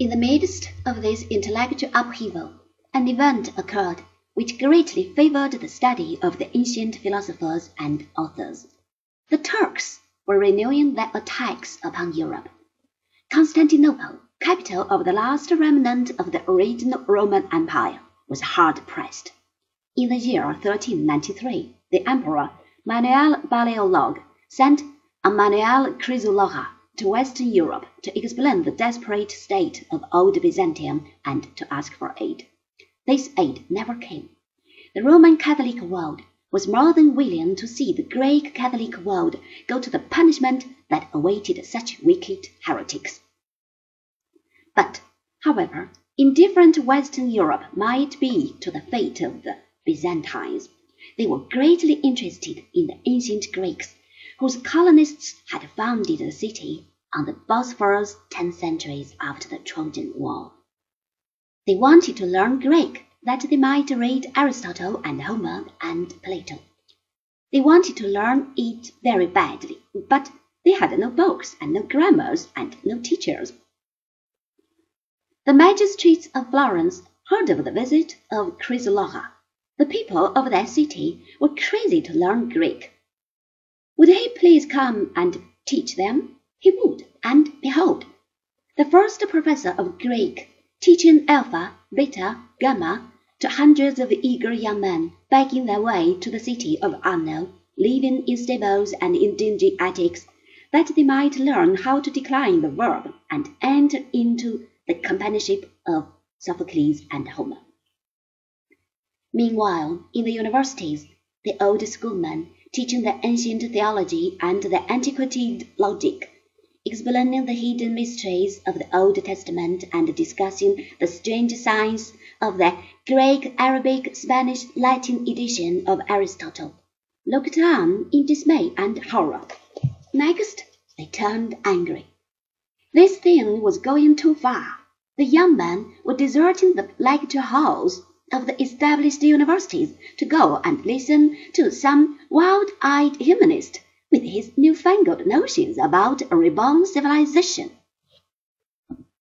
In the midst of this intellectual upheaval, an event occurred which greatly favored the study of the ancient philosophers and authors. The Turks were renewing their attacks upon Europe. Constantinople, capital of the last remnant of the original Roman Empire, was hard pressed. In the year 1393, the Emperor Manuel Paleologue sent Emmanuel Chrysoloras to Western Europe to explain the desperate state of old Byzantium and to ask for aid. This aid never came. The Roman Catholic world was more than willing to see the Greek Catholic world go to the punishment that awaited such wicked heretics. But, however indifferent Western Europe might be to the fate of the Byzantines, they were greatly interested in the ancient Greeks, whose colonists had founded the city on the Bosphorus ten centuries after the Trojan War. They wanted to learn Greek that they might read Aristotle and Homer and Plato. They wanted to learn it very badly, but they had no books and no grammars and no teachers. The magistrates of Florence heard of the visit of Chrysoloras. The people of that city were crazy to learn Greek. Would he please come and teach them? He would, and behold, the first professor of Greek teaching alpha, beta, gamma to hundreds of eager young men begging their way to the city of Arno, living in stables and in dingy attics, that they might learn how to decline the verb and enter into the companionship of Sophocles and Homer. Meanwhile, in the universities, the old schoolmen teaching the ancient theology and the antiquated logic explaining the hidden mysteries of the Old Testament and discussing the strange signs of the Greek, Arabic, Spanish, Latin edition of Aristotle, looked on in dismay and horror. Next, they turned angry. This thing was going too far. The young men were deserting the lecture halls of the established universities to go and listen to some wild-eyed humanist with his newfangled notions about a reborn civilization.